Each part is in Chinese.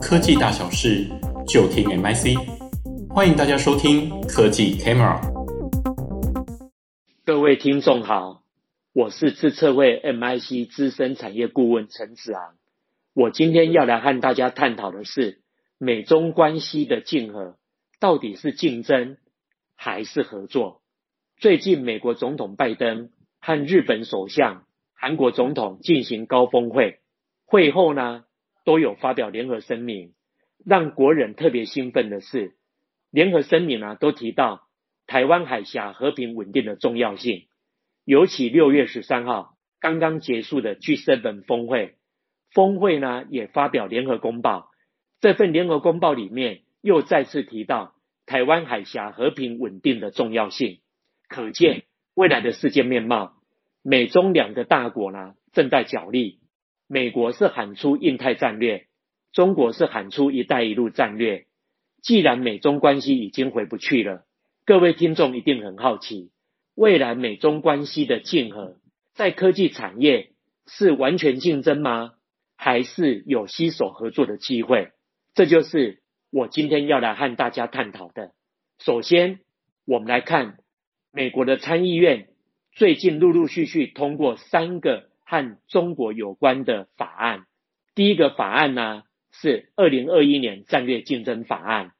科技大小事就听 MIC，欢迎大家收听科技 Camera。各位听众好，我是资策会 MIC 资深产业顾问陈子昂。我今天要来和大家探讨的是美中关系的竞合，到底是竞争还是合作？最近美国总统拜登和日本首相、韩国总统进行高峰会，会后呢，都有发表联合声明，让国人特别兴奋的是，联合声明呢都提到台湾海峡和平稳定的重要性。尤其六月十三号刚刚结束的 G7 峰会，峰会呢也发表联合公报，这份联合公报里面又再次提到台湾海峡和平稳定的重要性。可见未来的世界面貌，美中两个大国呢正在角力。美国是喊出印太战略，中国是喊出一带一路战略。既然美中关系已经回不去了，各位听众一定很好奇，未来美中关系的竞合，在科技产业是完全竞争吗？还是有携手合作的机会？这就是我今天要来和大家探讨的。首先，我们来看美国的参议院最近陆陆续续通过三个。和中国有关的法案，第一个法案呢是二零二一年战略竞争法案。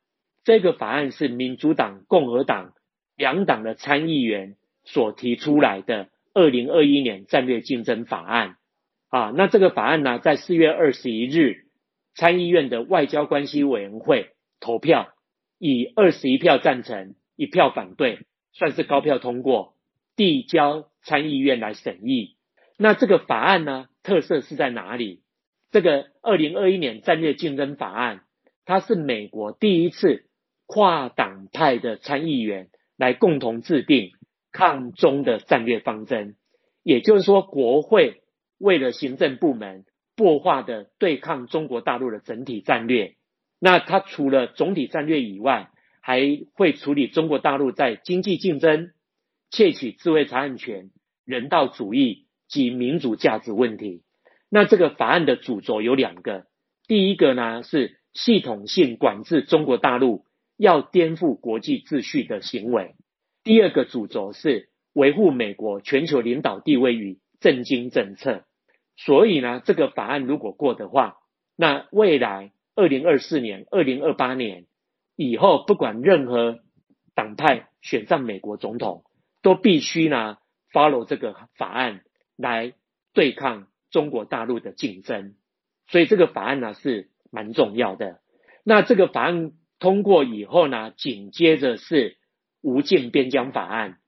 这个法案是民主党、共和党两党的参议员所提出来的二零二一年战略竞争法案。啊，那这个法案呢，在四月二十一日参议院的外交关系委员会投票，以二十一票赞成、一票反对，算是高票通过，递交参议院来审议。那这个法案呢，特色是在哪里？这个二零二一年战略竞争法案，它是美国第一次跨党派的参议员来共同制定抗中的战略方针。也就是说，国会为了行政部门擘画的对抗中国大陆的整体战略。那它除了总体战略以外，还会处理中国大陆在经济竞争、窃取智慧财产权、人道主义。及民主价值问题，那这个法案的主轴有两个，第一个呢是系统性管制中国大陆要颠覆国际秩序的行为，第二个主轴是维护美国全球领导地位与政经政策。所以呢，这个法案如果过的话，那未来二零二四年、二零二八年以后，不管任何党派选上美国总统，都必须呢 follow 这个法案。来对抗中国大陆的竞争，所以这个法案呢是蛮重要的。那这个法案通过以后呢，紧接着是无尽边疆法案。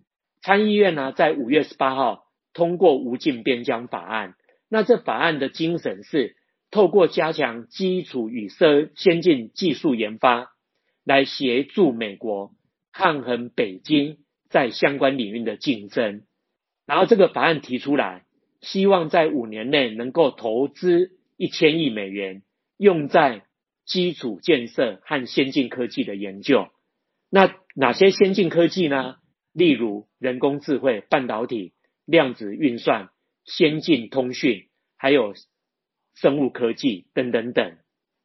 参议院呢在五月十八号通过无尽边疆法案。那这法案的精神是透过加强基础与设先进技术研发，来协助美国抗衡北京在相关领域的竞争。然后这个法案提出来，希望在五年内能够投资一千亿美元，用在基础建设和先进科技的研究。那哪些先进科技呢？例如人工智慧、半导体、量子运算、先进通讯，还有生物科技等等等。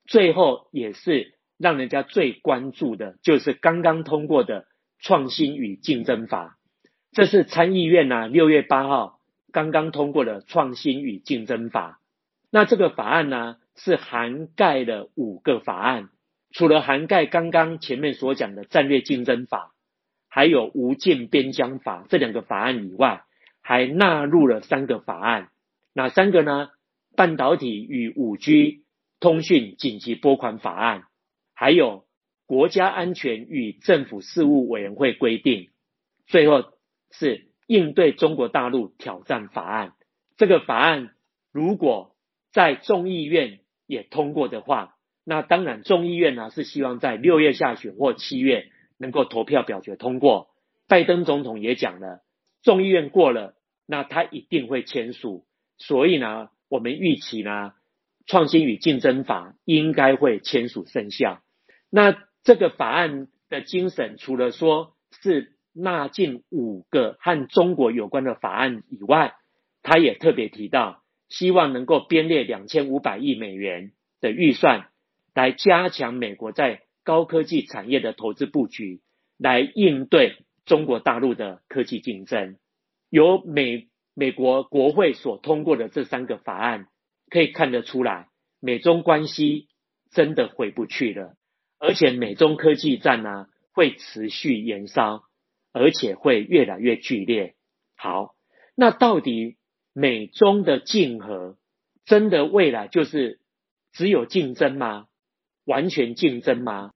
最后也是让人家最关注的，就是刚刚通过的创新与竞争法。这是参议院呢六月八号刚刚通过的创新与竞争法。那这个法案呢是涵盖了五个法案，除了涵盖刚刚前面所讲的战略竞争法，还有无尽边疆法这两个法案以外，还纳入了三个法案。哪三个呢？半导体与五 G 通讯紧急拨款法案，还有国家安全与政府事务委员会规定。最后。是应对中国大陆挑战法案。这个法案如果在众议院也通过的话，那当然众议院呢是希望在六月下旬或七月能够投票表决通过。拜登总统也讲了，众议院过了，那他一定会签署。所以呢，我们预期呢，创新与竞争法应该会签署生效。那这个法案的精神，除了说是纳进五个和中国有关的法案以外，他也特别提到，希望能够编列两千五百亿美元的预算，来加强美国在高科技产业的投资布局，来应对中国大陆的科技竞争。由美美国国会所通过的这三个法案，可以看得出来，美中关系真的回不去了，而且美中科技战呢、啊，会持续延烧，而且会越来越剧烈。好，那到底美中的竞合，真的未来就是只有竞争吗？完全竞争吗？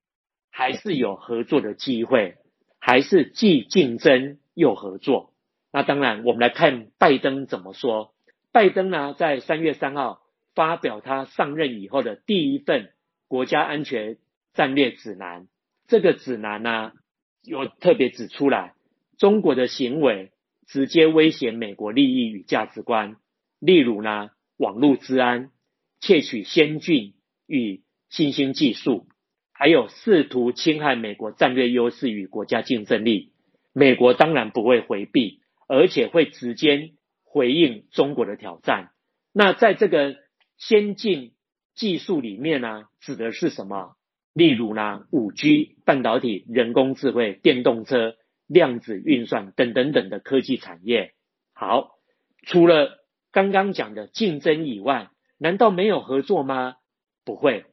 还是有合作的机会？还是既竞争又合作？那当然，我们来看拜登怎么说。拜登呢，在三月三号发表他上任以后的第一份国家安全战略指南。这个指南呢，有特别指出来，中国的行为直接威胁美国利益与价值观，例如呢，网络治安、窃取先进与新兴技术，还有试图侵害美国战略优势与国家竞争力。美国当然不会回避。而且会直接回应中国的挑战。那在这个先进技术里面呢，指的是什么？例如呢，五 G、半导体、人工智慧、电动车、量子运算等等等的科技产业。好，除了刚刚讲的竞争以外，难道没有合作吗？不会。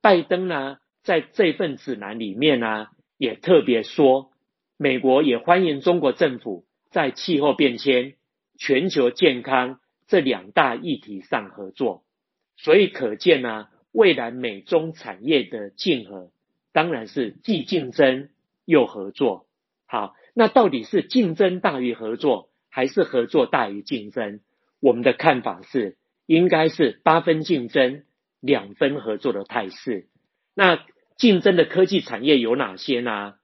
拜登呢，在这份指南里面呢，也特别说，美国也欢迎中国政府。在气候变迁、全球健康这两大议题上合作，所以可见呢、未来美中产业的竞合当然是既竞争又合作。好，那到底是竞争大于合作，还是合作大于竞争？我们的看法是，应该是八分竞争、两分合作的态势。那竞争的科技产业有哪些呢？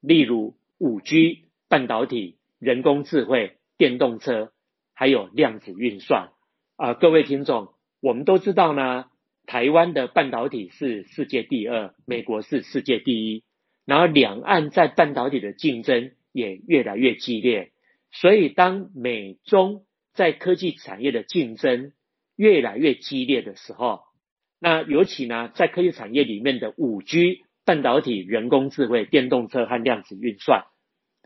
例如五 G、半导体。人工智慧、电动车，还有量子运算啊，各位听众，我们都知道呢，台湾的半导体是世界第二，美国是世界第一，然后两岸在半导体的竞争也越来越激烈，所以当美中在科技产业的竞争越来越激烈的时候，那尤其呢，在科技产业里面的五 G、半导体、人工智慧、电动车和量子运算。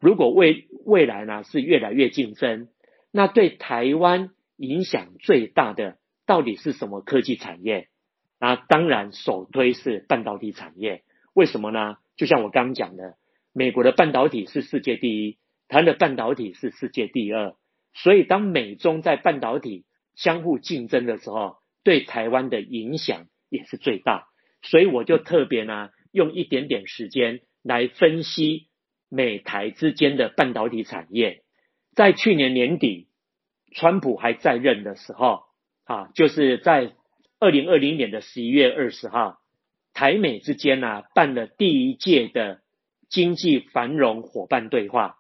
如果未未来呢是越来越竞争，那对台湾影响最大的到底是什么科技产业？那当然首推是半导体产业。为什么呢？就像我刚刚讲的，美国的半导体是世界第一，台湾的半导体是世界第二。所以当美中在半导体相互竞争的时候，对台湾的影响也是最大。所以我就特别呢用一点点时间来分析。美台之间的半导体产业，在去年年底，川普还在任的时候，啊，就是在二零二零年的十一月二十号，台美之间呢、办了第一届的经济繁荣伙伴对话。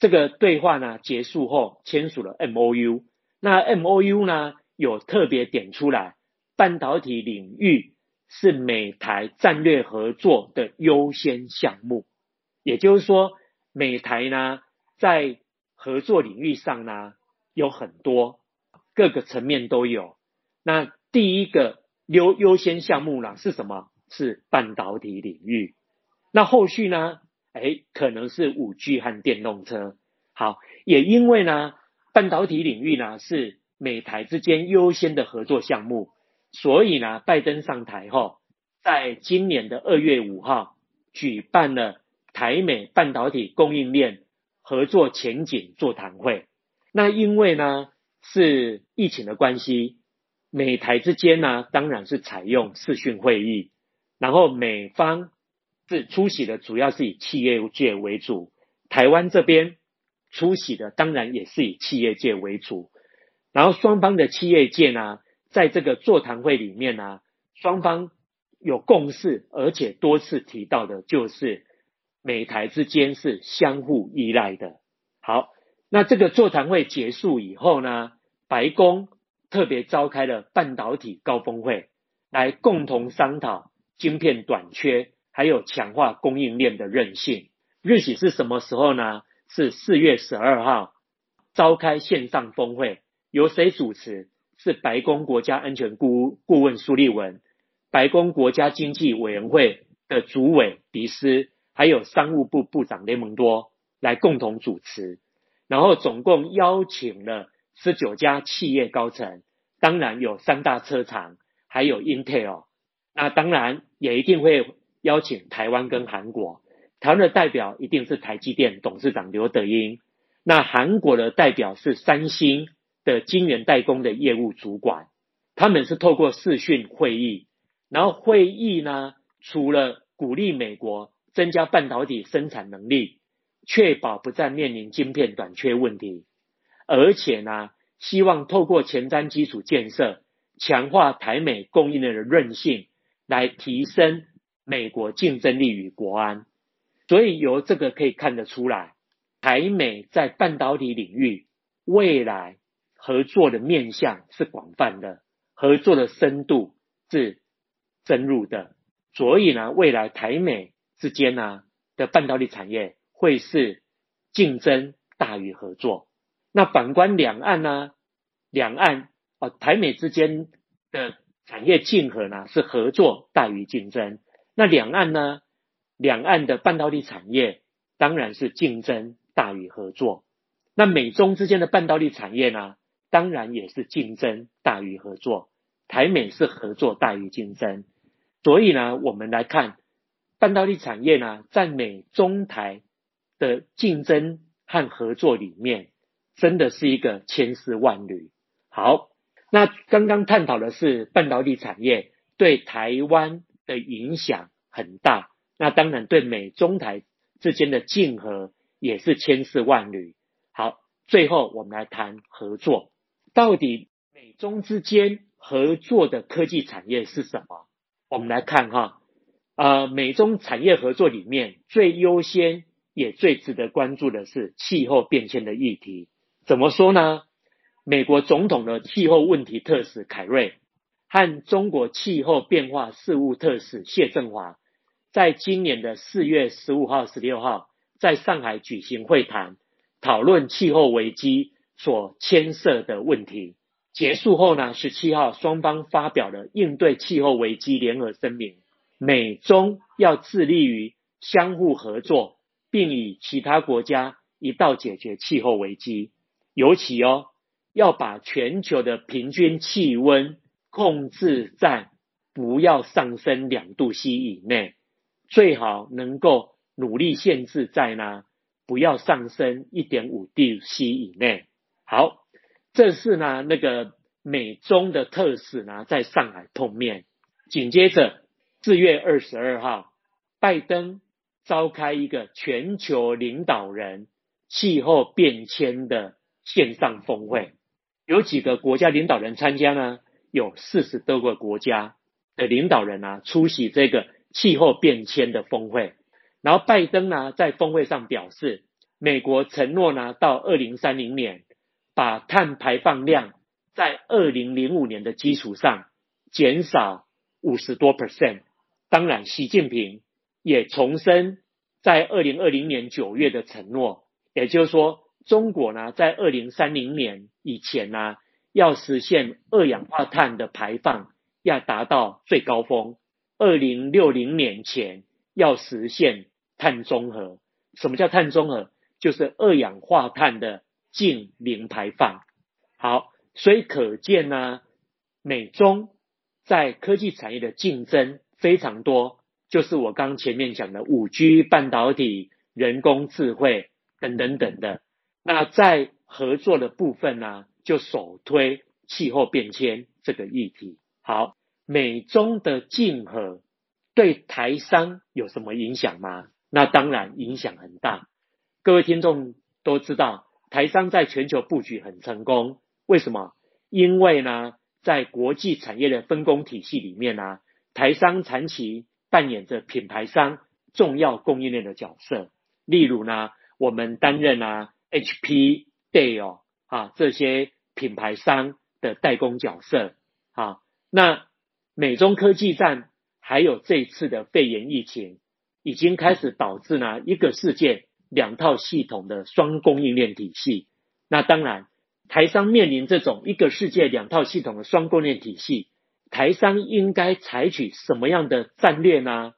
这个对话呢结束后，签署了 MOU。那 MOU 呢有特别点出来，半导体领域是美台战略合作的优先项目。也就是说，美台呢在合作领域上呢有很多各个层面都有。那第一个优优先项目呢是什么？是半导体领域。那后续呢？哎，可能是五 G 和电动车。好，也因为呢半导体领域呢是美台之间优先的合作项目，所以呢拜登上台后，在今年的二月五号举办了。台美半导体供应链合作前景座谈会，那因为呢是疫情的关系，美台之间呢当然是采用视讯会议，然后美方是出席的主要是以企业界为主，台湾这边出席的当然也是以企业界为主，然后双方的企业界呢在这个座谈会里面呢，双方有共识，而且多次提到的就是。美台之间是相互依赖的。好，那这个座谈会结束以后呢，白宫特别召开了半导体高峰会，来共同商讨晶片短缺，还有强化供应链的韧性。日期是什么时候呢？是四月十二号召开线上峰会，由谁主持？是白宫国家安全顾顾问苏利文，白宫国家经济委员会的主委迪斯，还有商务部部长雷蒙多来共同主持，然后总共邀请了十九家企业高层，当然有三大车厂，还有 Intel，那当然也一定会邀请台湾跟韩国。台湾的代表一定是台积电董事长刘德英，那韩国的代表是三星的晶圆代工的业务主管，他们是透过视讯会议，然后会议呢，除了鼓励美国增加半导体生产能力，确保不再面临晶片短缺问题，而且呢，希望透过前瞻基础建设，强化台美供应链的韧性，来提升美国竞争力与国安。所以由这个可以看得出来，台美在半导体领域未来合作的面向是广泛的，合作的深度是深入的。所以呢，未来台美之间呢的半导体产业会是竞争大于合作。那反观两岸呢，两岸哦，台美之间的产业竞合呢是合作大于竞争。那两岸呢？两岸的半导体产业当然是竞争大于合作，那美中之间的半导体产业呢，当然也是竞争大于合作。台美是合作大于竞争，所以呢，我们来看半导体产业呢，在美中台的竞争和合作里面，真的是一个千丝万缕。好，那刚刚探讨的是半导体产业对台湾的影响很大。那当然，对美中台之间的竞合也是千丝万缕。好，最后我们来谈合作，到底美中之间合作的科技产业是什么？我们来看哈，呃，美中产业合作里面最优先也最值得关注的是气候变迁的议题。怎么说呢？美国总统的气候问题特使凯瑞和中国气候变化事务特使谢振华。在今年的四月十五号、十六号，在上海举行会谈，讨论气候危机所牵涉的问题。结束后呢，十七号双方发表了应对气候危机联合声明，美中要致力于相互合作，并与其他国家一道解决气候危机。尤其哦，要把全球的平均气温控制在不要上升两度 C 以内。最好能够努力限制在呢，不要上升一点五度 C 以内。好，这是呢那个美中的特使呢在上海碰面。紧接着四月二十二号，拜登召开一个全球领导人气候变迁的线上峰会，有几个国家领导人参加呢？有四十多个国家的领导人啊出席这个。气候变迁的峰会，然后拜登呢在峰会上表示，美国承诺呢到二零三零年把碳排放量在二零零五年的基础上减少五十多 percent。当然，习近平也重申在二零二零年九月的承诺，也就是说，中国呢在二零三零年以前呢要实现二氧化碳的排放要达到最高峰。二零六零年前要实现碳中和。什么叫碳中和？就是二氧化碳的净零排放。好，所以可见呢，美中在科技产业的竞争非常多，就是我刚前面讲的五 G 半导体、人工智慧等等等的。那在合作的部分呢，就首推气候变迁这个议题。好。美中的竞合对台商有什么影响吗？那当然影响很大。各位听众都知道，台商在全球布局很成功。为什么？因为呢，在国际产业的分工体系里面呢，台商长期扮演着品牌商重要供应链的角色。例如呢，我们担任啊 HP、d a l e 啊这些品牌商的代工角色。啊，那。美中科技战，还有这次的肺炎疫情，已经开始导致呢一个世界两套系统的双供应链体系。那当然，台商面临这种一个世界两套系统的双供应链体系，台商应该采取什么样的战略呢？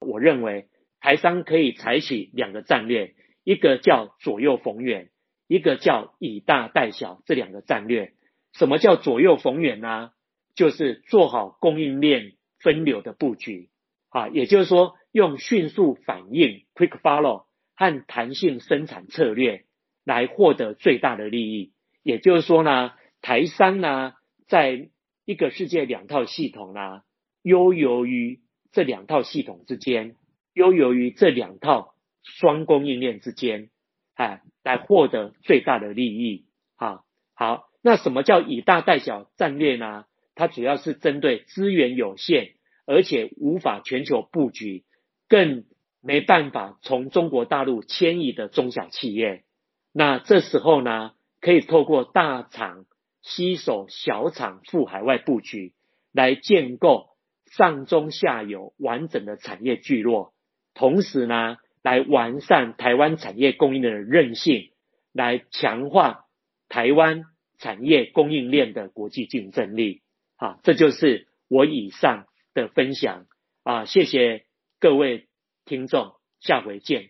我认为台商可以采取两个战略，一个叫左右逢源，一个叫以大带小，这两个战略。什么叫左右逢源呢？就是做好供应链分流的布局，啊，也就是说用迅速反应 （quick follow） 和弹性生产策略来获得最大的利益。也就是说呢，台商呢，在一个世界两套系统呢，优游于这两套系统之间，优游于这两套双供应链之间，哎，来获得最大的利益。好，好。那什么叫以大带小战略呢？它主要是针对资源有限，而且无法全球布局，更没办法从中国大陆迁移的中小企业。那这时候呢，可以透过大厂吸手小厂赴海外布局，来建构上中下游完整的产业聚落，同时呢，来完善台湾产业供应链的韧性，来强化台湾。产业供应链的国际竞争力，啊，这就是我以上的分享啊，谢谢各位听众，下回见。